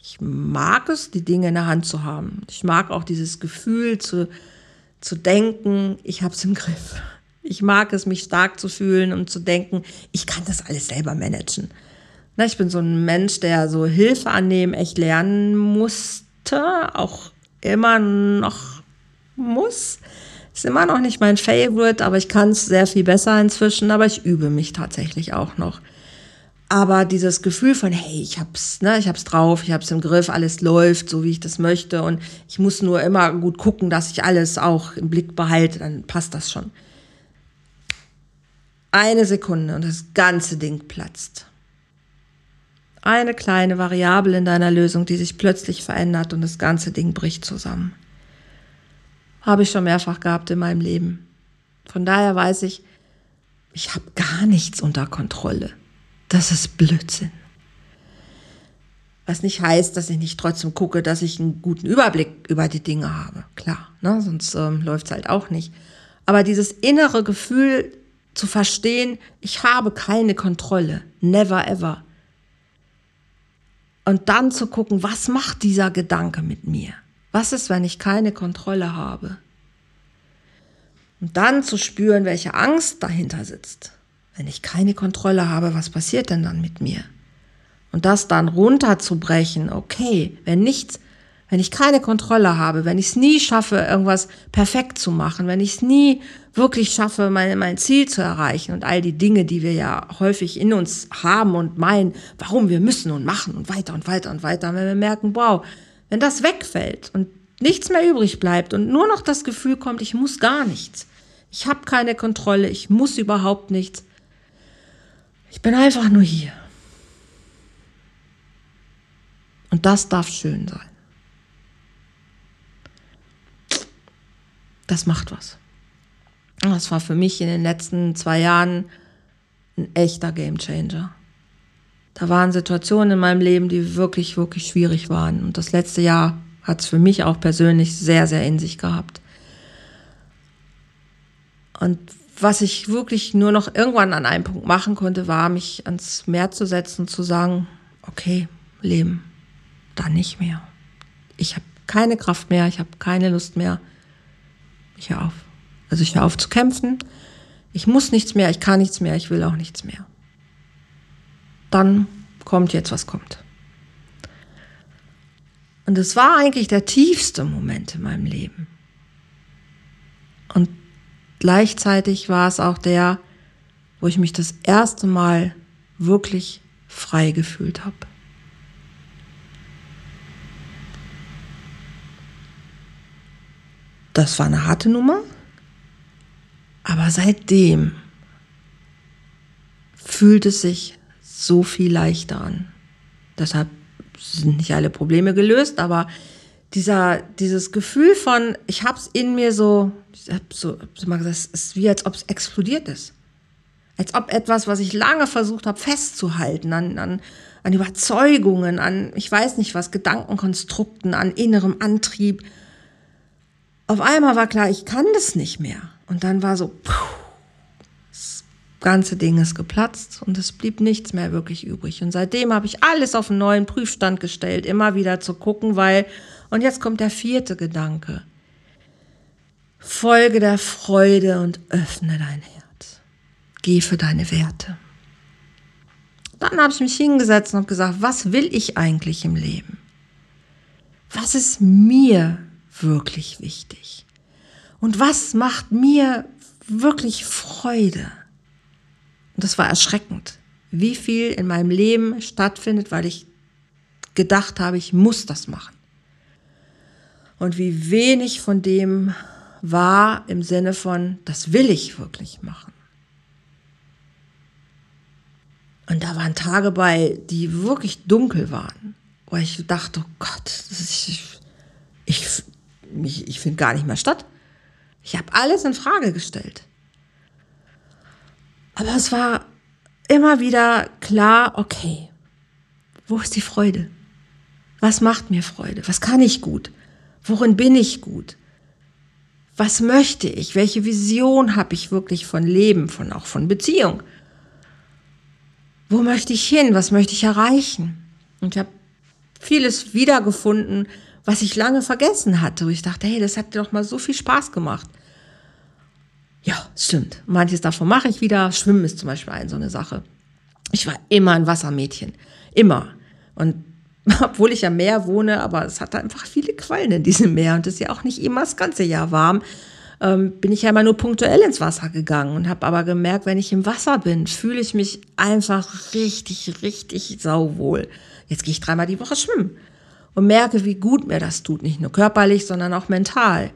Ich mag es, die Dinge in der Hand zu haben. Ich mag auch dieses Gefühl zu, zu denken, ich habe es im Griff. Ich mag es, mich stark zu fühlen und zu denken, ich kann das alles selber managen. Na, ich bin so ein Mensch, der so Hilfe annehmen echt lernen musste, auch immer noch muss. Ist immer noch nicht mein Favorite, aber ich kann es sehr viel besser inzwischen, aber ich übe mich tatsächlich auch noch. Aber dieses Gefühl von, hey, ich hab's, ne, ich hab's drauf, ich hab's im Griff, alles läuft so, wie ich das möchte und ich muss nur immer gut gucken, dass ich alles auch im Blick behalte, dann passt das schon. Eine Sekunde und das ganze Ding platzt. Eine kleine Variable in deiner Lösung, die sich plötzlich verändert und das ganze Ding bricht zusammen. Habe ich schon mehrfach gehabt in meinem Leben. Von daher weiß ich, ich habe gar nichts unter Kontrolle. Das ist Blödsinn. Was nicht heißt, dass ich nicht trotzdem gucke, dass ich einen guten Überblick über die Dinge habe. Klar, ne? sonst ähm, läuft es halt auch nicht. Aber dieses innere Gefühl zu verstehen, ich habe keine Kontrolle. Never ever. Und dann zu gucken, was macht dieser Gedanke mit mir? Was ist, wenn ich keine Kontrolle habe? Und dann zu spüren, welche Angst dahinter sitzt. Wenn ich keine Kontrolle habe, was passiert denn dann mit mir? Und das dann runterzubrechen, okay, wenn nichts, wenn ich keine Kontrolle habe, wenn ich es nie schaffe, irgendwas perfekt zu machen, wenn ich es nie wirklich schaffe, mein, mein Ziel zu erreichen und all die Dinge, die wir ja häufig in uns haben und meinen, warum wir müssen und machen und weiter und weiter und weiter, wenn wir merken, wow, wenn das wegfällt und nichts mehr übrig bleibt und nur noch das Gefühl kommt, ich muss gar nichts, ich habe keine Kontrolle, ich muss überhaupt nichts, ich bin einfach nur hier. Und das darf schön sein. Das macht was. Das war für mich in den letzten zwei Jahren ein echter Gamechanger. Da waren Situationen in meinem Leben, die wirklich, wirklich schwierig waren. Und das letzte Jahr hat es für mich auch persönlich sehr, sehr in sich gehabt. Und was ich wirklich nur noch irgendwann an einem Punkt machen konnte, war, mich ans Meer zu setzen und zu sagen, okay, Leben, dann nicht mehr. Ich habe keine Kraft mehr, ich habe keine Lust mehr. Ich höre auf. Also ich höre auf zu kämpfen. Ich muss nichts mehr, ich kann nichts mehr, ich will auch nichts mehr. Dann kommt jetzt, was kommt. Und es war eigentlich der tiefste Moment in meinem Leben. Und gleichzeitig war es auch der, wo ich mich das erste Mal wirklich frei gefühlt habe. Das war eine harte Nummer, aber seitdem fühlt es sich so viel leichter an. Deshalb sind nicht alle Probleme gelöst, aber dieser, dieses Gefühl von, ich habe es in mir so, ich habe so, mal gesagt, es ist wie als ob es explodiert ist. Als ob etwas, was ich lange versucht habe festzuhalten, an, an, an Überzeugungen, an, ich weiß nicht was, Gedankenkonstrukten, an innerem Antrieb. Auf einmal war klar, ich kann das nicht mehr. Und dann war so, puh, ganze Ding ist geplatzt und es blieb nichts mehr wirklich übrig. Und seitdem habe ich alles auf einen neuen Prüfstand gestellt, immer wieder zu gucken, weil und jetzt kommt der vierte Gedanke. Folge der Freude und öffne dein Herz. Geh für deine Werte. Dann habe ich mich hingesetzt und gesagt, was will ich eigentlich im Leben? Was ist mir wirklich wichtig? Und was macht mir wirklich Freude? Und das war erschreckend, wie viel in meinem Leben stattfindet, weil ich gedacht habe, ich muss das machen und wie wenig von dem war im Sinne von, das will ich wirklich machen. Und da waren Tage bei, die wirklich dunkel waren, wo ich dachte, oh Gott, ist, ich, ich, ich finde gar nicht mehr statt. Ich habe alles in Frage gestellt. Aber es war immer wieder klar, okay, wo ist die Freude? Was macht mir Freude? Was kann ich gut? Worin bin ich gut? Was möchte ich? Welche Vision habe ich wirklich von Leben, von auch von Beziehung? Wo möchte ich hin? Was möchte ich erreichen? Und ich habe vieles wiedergefunden, was ich lange vergessen hatte. Wo ich dachte, hey, das hat dir doch mal so viel Spaß gemacht. Ja, stimmt. Manches davon mache ich wieder. Schwimmen ist zum Beispiel eine so eine Sache. Ich war immer ein Wassermädchen. Immer. Und obwohl ich am Meer wohne, aber es hat einfach viele Quallen in diesem Meer und es ist ja auch nicht immer das ganze Jahr warm, ähm, bin ich ja immer nur punktuell ins Wasser gegangen und habe aber gemerkt, wenn ich im Wasser bin, fühle ich mich einfach richtig, richtig sauwohl. Jetzt gehe ich dreimal die Woche schwimmen und merke, wie gut mir das tut, nicht nur körperlich, sondern auch mental,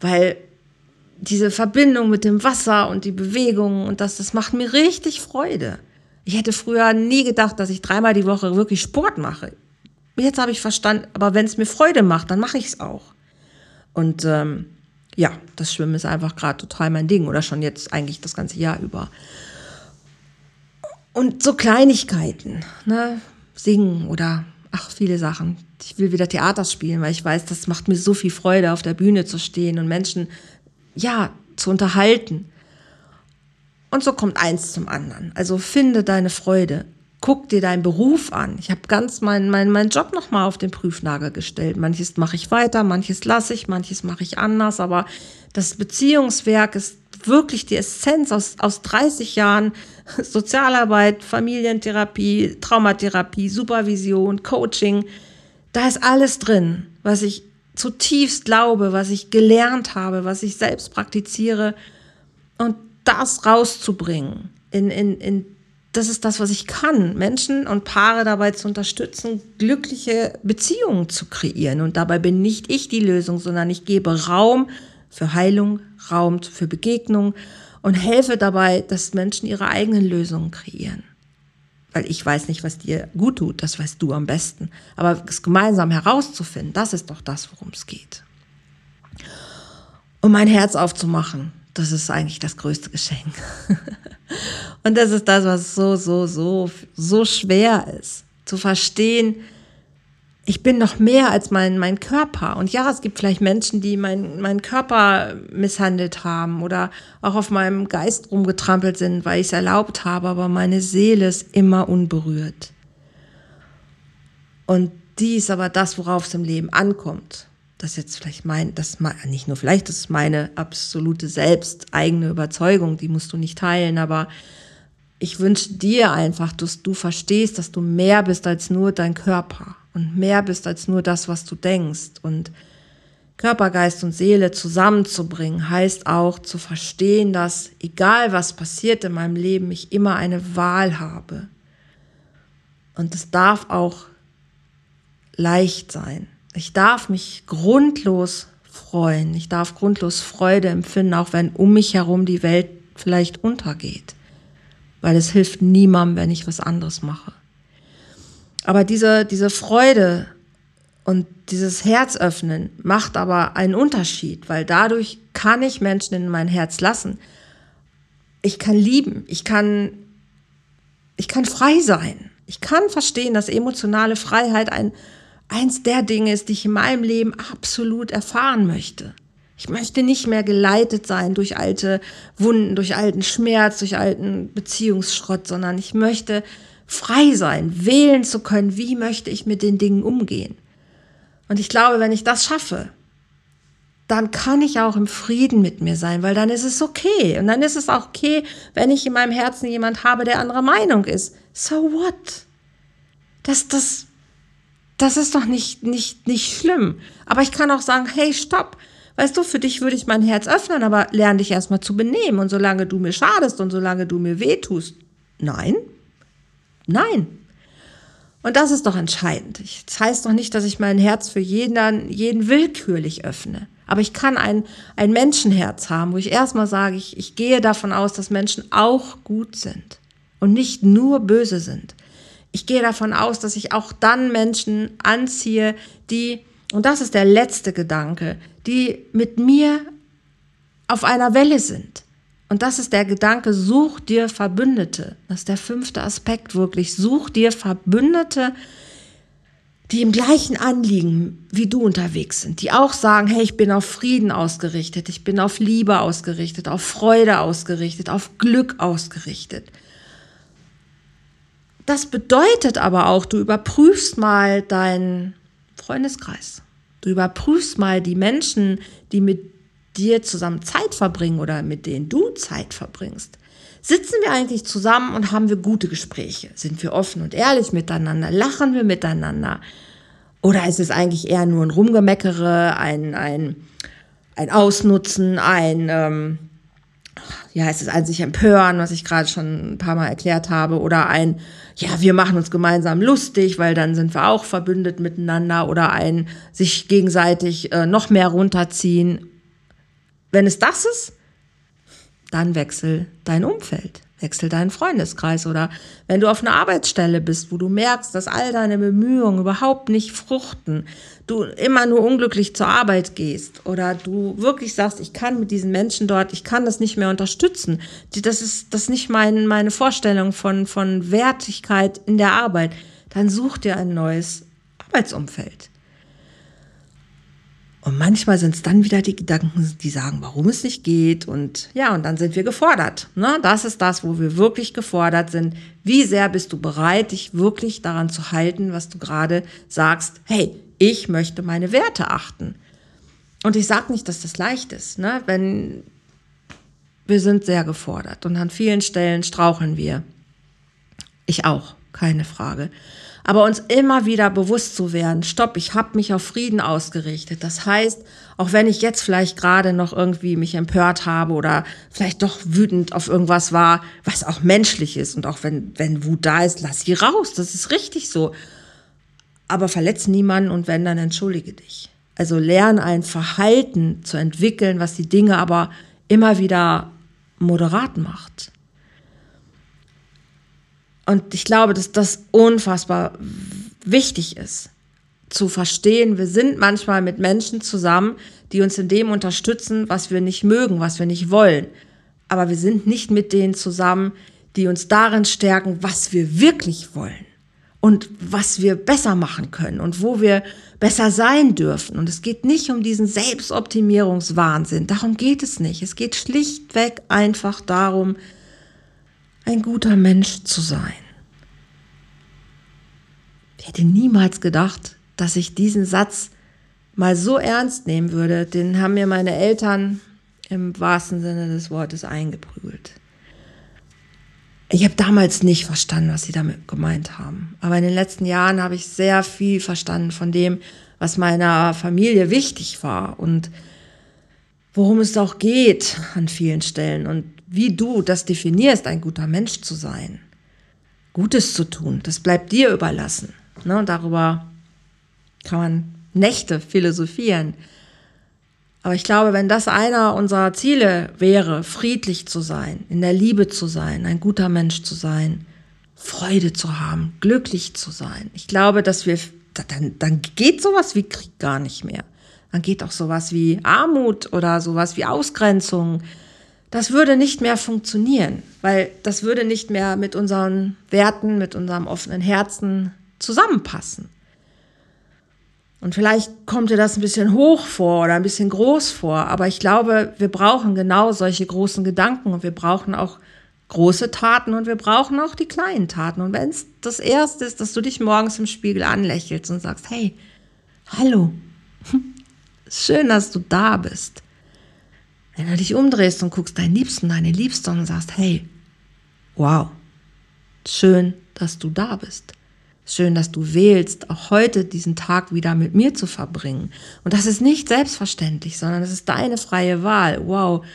weil diese Verbindung mit dem Wasser und die Bewegung und das, das macht mir richtig Freude. Ich hätte früher nie gedacht, dass ich dreimal die Woche wirklich Sport mache. Jetzt habe ich verstanden, aber wenn es mir Freude macht, dann mache ich es auch. Und ähm, ja, das Schwimmen ist einfach gerade total mein Ding oder schon jetzt eigentlich das ganze Jahr über. Und so Kleinigkeiten, ne? Singen oder ach, viele Sachen. Ich will wieder Theater spielen, weil ich weiß, das macht mir so viel Freude, auf der Bühne zu stehen und Menschen, ja, zu unterhalten. Und so kommt eins zum anderen. Also finde deine Freude. Guck dir deinen Beruf an. Ich habe ganz meinen mein, mein Job nochmal auf den Prüfnagel gestellt. Manches mache ich weiter, manches lasse ich, manches mache ich anders. Aber das Beziehungswerk ist wirklich die Essenz aus, aus 30 Jahren Sozialarbeit, Familientherapie, Traumatherapie, Supervision, Coaching. Da ist alles drin, was ich zutiefst glaube, was ich gelernt habe, was ich selbst praktiziere. Und das rauszubringen in, in, in das ist das, was ich kann, Menschen und Paare dabei zu unterstützen, glückliche Beziehungen zu kreieren. Und dabei bin nicht ich die Lösung, sondern ich gebe Raum für Heilung, Raum für Begegnung und helfe dabei, dass Menschen ihre eigenen Lösungen kreieren. Weil ich weiß nicht, was dir gut tut, das weißt du am besten. Aber es gemeinsam herauszufinden, das ist doch das, worum es geht. Um mein Herz aufzumachen, das ist eigentlich das größte Geschenk. Und das ist das, was so, so, so, so schwer ist, zu verstehen, ich bin noch mehr als mein, mein Körper. Und ja, es gibt vielleicht Menschen, die meinen mein Körper misshandelt haben oder auch auf meinem Geist rumgetrampelt sind, weil ich es erlaubt habe, aber meine Seele ist immer unberührt. Und die ist aber das, worauf es im Leben ankommt das jetzt vielleicht mein, das nicht nur vielleicht, das ist meine absolute selbst eigene Überzeugung, die musst du nicht teilen, aber ich wünsche dir einfach, dass du verstehst, dass du mehr bist als nur dein Körper und mehr bist als nur das, was du denkst und Körper, Geist und Seele zusammenzubringen, heißt auch zu verstehen, dass egal was passiert in meinem Leben, ich immer eine Wahl habe. Und es darf auch leicht sein. Ich darf mich grundlos freuen. Ich darf grundlos Freude empfinden, auch wenn um mich herum die Welt vielleicht untergeht. Weil es hilft niemandem, wenn ich was anderes mache. Aber diese, diese Freude und dieses Herz öffnen macht aber einen Unterschied, weil dadurch kann ich Menschen in mein Herz lassen. Ich kann lieben, ich kann, ich kann frei sein. Ich kann verstehen, dass emotionale Freiheit ein eins der Dinge ist, die ich in meinem Leben absolut erfahren möchte. Ich möchte nicht mehr geleitet sein durch alte Wunden, durch alten Schmerz, durch alten Beziehungsschrott, sondern ich möchte frei sein, wählen zu können, wie möchte ich mit den Dingen umgehen. Und ich glaube, wenn ich das schaffe, dann kann ich auch im Frieden mit mir sein, weil dann ist es okay. Und dann ist es auch okay, wenn ich in meinem Herzen jemand habe, der anderer Meinung ist. So what? Das, das das ist doch nicht, nicht, nicht schlimm. Aber ich kann auch sagen, hey, stopp. Weißt du, für dich würde ich mein Herz öffnen, aber lerne dich erstmal zu benehmen. Und solange du mir schadest und solange du mir wehtust, nein, nein. Und das ist doch entscheidend. Das heißt doch nicht, dass ich mein Herz für jeden, jeden willkürlich öffne. Aber ich kann ein, ein Menschenherz haben, wo ich erstmal sage, ich, ich gehe davon aus, dass Menschen auch gut sind und nicht nur böse sind. Ich gehe davon aus, dass ich auch dann Menschen anziehe, die, und das ist der letzte Gedanke, die mit mir auf einer Welle sind. Und das ist der Gedanke, such dir Verbündete. Das ist der fünfte Aspekt wirklich. Such dir Verbündete, die im gleichen Anliegen wie du unterwegs sind, die auch sagen, hey, ich bin auf Frieden ausgerichtet, ich bin auf Liebe ausgerichtet, auf Freude ausgerichtet, auf Glück ausgerichtet. Das bedeutet aber auch, du überprüfst mal deinen Freundeskreis. Du überprüfst mal die Menschen, die mit dir zusammen Zeit verbringen oder mit denen du Zeit verbringst. Sitzen wir eigentlich zusammen und haben wir gute Gespräche? Sind wir offen und ehrlich miteinander? Lachen wir miteinander? Oder ist es eigentlich eher nur ein Rumgemeckere, ein, ein, ein Ausnutzen, ein, ähm, ja, es ein sich empören, was ich gerade schon ein paar Mal erklärt habe, oder ein, ja, wir machen uns gemeinsam lustig, weil dann sind wir auch verbündet miteinander, oder ein sich gegenseitig äh, noch mehr runterziehen. Wenn es das ist, dann wechsel dein Umfeld, wechsel deinen Freundeskreis oder wenn du auf einer Arbeitsstelle bist, wo du merkst, dass all deine Bemühungen überhaupt nicht fruchten, du immer nur unglücklich zur Arbeit gehst oder du wirklich sagst, ich kann mit diesen Menschen dort, ich kann das nicht mehr unterstützen. Das ist das ist nicht mein, meine Vorstellung von, von Wertigkeit in der Arbeit. Dann such dir ein neues Arbeitsumfeld. Und manchmal sind es dann wieder die Gedanken, die sagen, warum es nicht geht. Und ja, und dann sind wir gefordert. Ne? Das ist das, wo wir wirklich gefordert sind. Wie sehr bist du bereit, dich wirklich daran zu halten, was du gerade sagst? Hey, ich möchte meine Werte achten. Und ich sage nicht, dass das leicht ist. Ne? Wenn wir sind sehr gefordert und an vielen Stellen straucheln wir. Ich auch, keine Frage aber uns immer wieder bewusst zu werden, stopp, ich habe mich auf Frieden ausgerichtet. Das heißt, auch wenn ich jetzt vielleicht gerade noch irgendwie mich empört habe oder vielleicht doch wütend auf irgendwas war, was auch menschlich ist und auch wenn, wenn Wut da ist, lass sie raus, das ist richtig so. Aber verletz niemanden und wenn, dann entschuldige dich. Also lern ein Verhalten zu entwickeln, was die Dinge aber immer wieder moderat macht. Und ich glaube, dass das unfassbar wichtig ist, zu verstehen, wir sind manchmal mit Menschen zusammen, die uns in dem unterstützen, was wir nicht mögen, was wir nicht wollen. Aber wir sind nicht mit denen zusammen, die uns darin stärken, was wir wirklich wollen und was wir besser machen können und wo wir besser sein dürfen. Und es geht nicht um diesen Selbstoptimierungswahnsinn. Darum geht es nicht. Es geht schlichtweg einfach darum, ein guter Mensch zu sein. Ich hätte niemals gedacht, dass ich diesen Satz mal so ernst nehmen würde. Den haben mir meine Eltern im wahrsten Sinne des Wortes eingeprügelt. Ich habe damals nicht verstanden, was sie damit gemeint haben. Aber in den letzten Jahren habe ich sehr viel verstanden von dem, was meiner Familie wichtig war und worum es auch geht an vielen Stellen und wie du das definierst, ein guter Mensch zu sein. Gutes zu tun, das bleibt dir überlassen. Ne, darüber kann man Nächte philosophieren. Aber ich glaube, wenn das einer unserer Ziele wäre, friedlich zu sein, in der Liebe zu sein, ein guter Mensch zu sein, Freude zu haben, glücklich zu sein, ich glaube, dass wir, dann, dann geht sowas wie Krieg gar nicht mehr. Dann geht auch sowas wie Armut oder sowas wie Ausgrenzung. Das würde nicht mehr funktionieren, weil das würde nicht mehr mit unseren Werten, mit unserem offenen Herzen zusammenpassen. Und vielleicht kommt dir das ein bisschen hoch vor oder ein bisschen groß vor, aber ich glaube, wir brauchen genau solche großen Gedanken und wir brauchen auch große Taten und wir brauchen auch die kleinen Taten. Und wenn es das Erste ist, dass du dich morgens im Spiegel anlächelst und sagst, hey, hallo, schön, dass du da bist. Wenn du dich umdrehst und guckst deinen Liebsten, deine Liebste und sagst, hey, wow, schön, dass du da bist. Schön, dass du wählst, auch heute diesen Tag wieder mit mir zu verbringen. Und das ist nicht selbstverständlich, sondern es ist deine freie Wahl. Wow.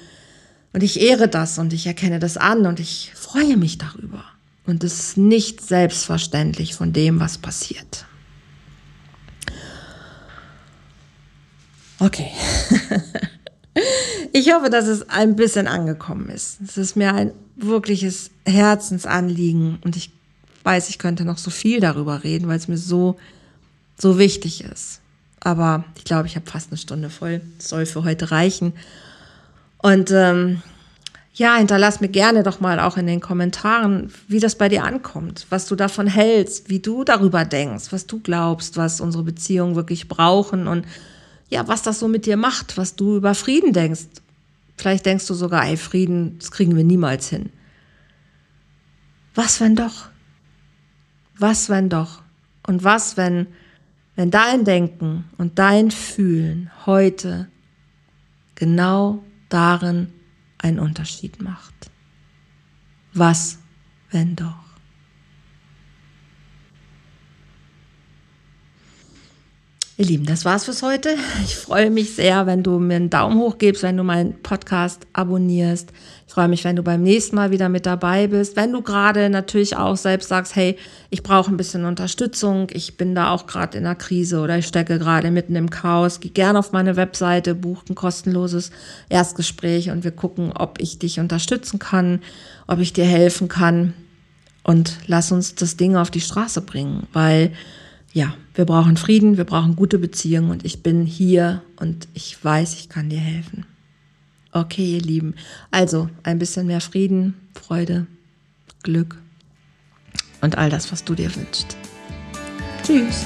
Und ich ehre das und ich erkenne das an und ich freue mich darüber. Und es ist nicht selbstverständlich von dem, was passiert. Okay. ich hoffe, dass es ein bisschen angekommen ist. Es ist mir ein wirkliches Herzensanliegen und ich weiß, ich könnte noch so viel darüber reden, weil es mir so, so wichtig ist. Aber ich glaube, ich habe fast eine Stunde voll. Das soll für heute reichen. Und ähm, ja, hinterlass mir gerne doch mal auch in den Kommentaren, wie das bei dir ankommt, was du davon hältst, wie du darüber denkst, was du glaubst, was unsere Beziehungen wirklich brauchen und ja, was das so mit dir macht, was du über Frieden denkst. Vielleicht denkst du sogar, ey, Frieden, das kriegen wir niemals hin. Was, wenn doch? Was, wenn doch? Und was, wenn, wenn dein Denken und dein Fühlen heute genau darin einen Unterschied macht? Was, wenn doch? Ihr Lieben, das war's fürs heute. Ich freue mich sehr, wenn du mir einen Daumen hoch gibst, wenn du meinen Podcast abonnierst. Ich freue mich, wenn du beim nächsten Mal wieder mit dabei bist. Wenn du gerade natürlich auch selbst sagst, hey, ich brauche ein bisschen Unterstützung, ich bin da auch gerade in einer Krise oder ich stecke gerade mitten im Chaos, geh gerne auf meine Webseite, buch ein kostenloses Erstgespräch und wir gucken, ob ich dich unterstützen kann, ob ich dir helfen kann und lass uns das Ding auf die Straße bringen, weil ja, wir brauchen Frieden, wir brauchen gute Beziehungen und ich bin hier und ich weiß, ich kann dir helfen. Okay, ihr Lieben. Also ein bisschen mehr Frieden, Freude, Glück und all das, was du dir wünschst. Tschüss.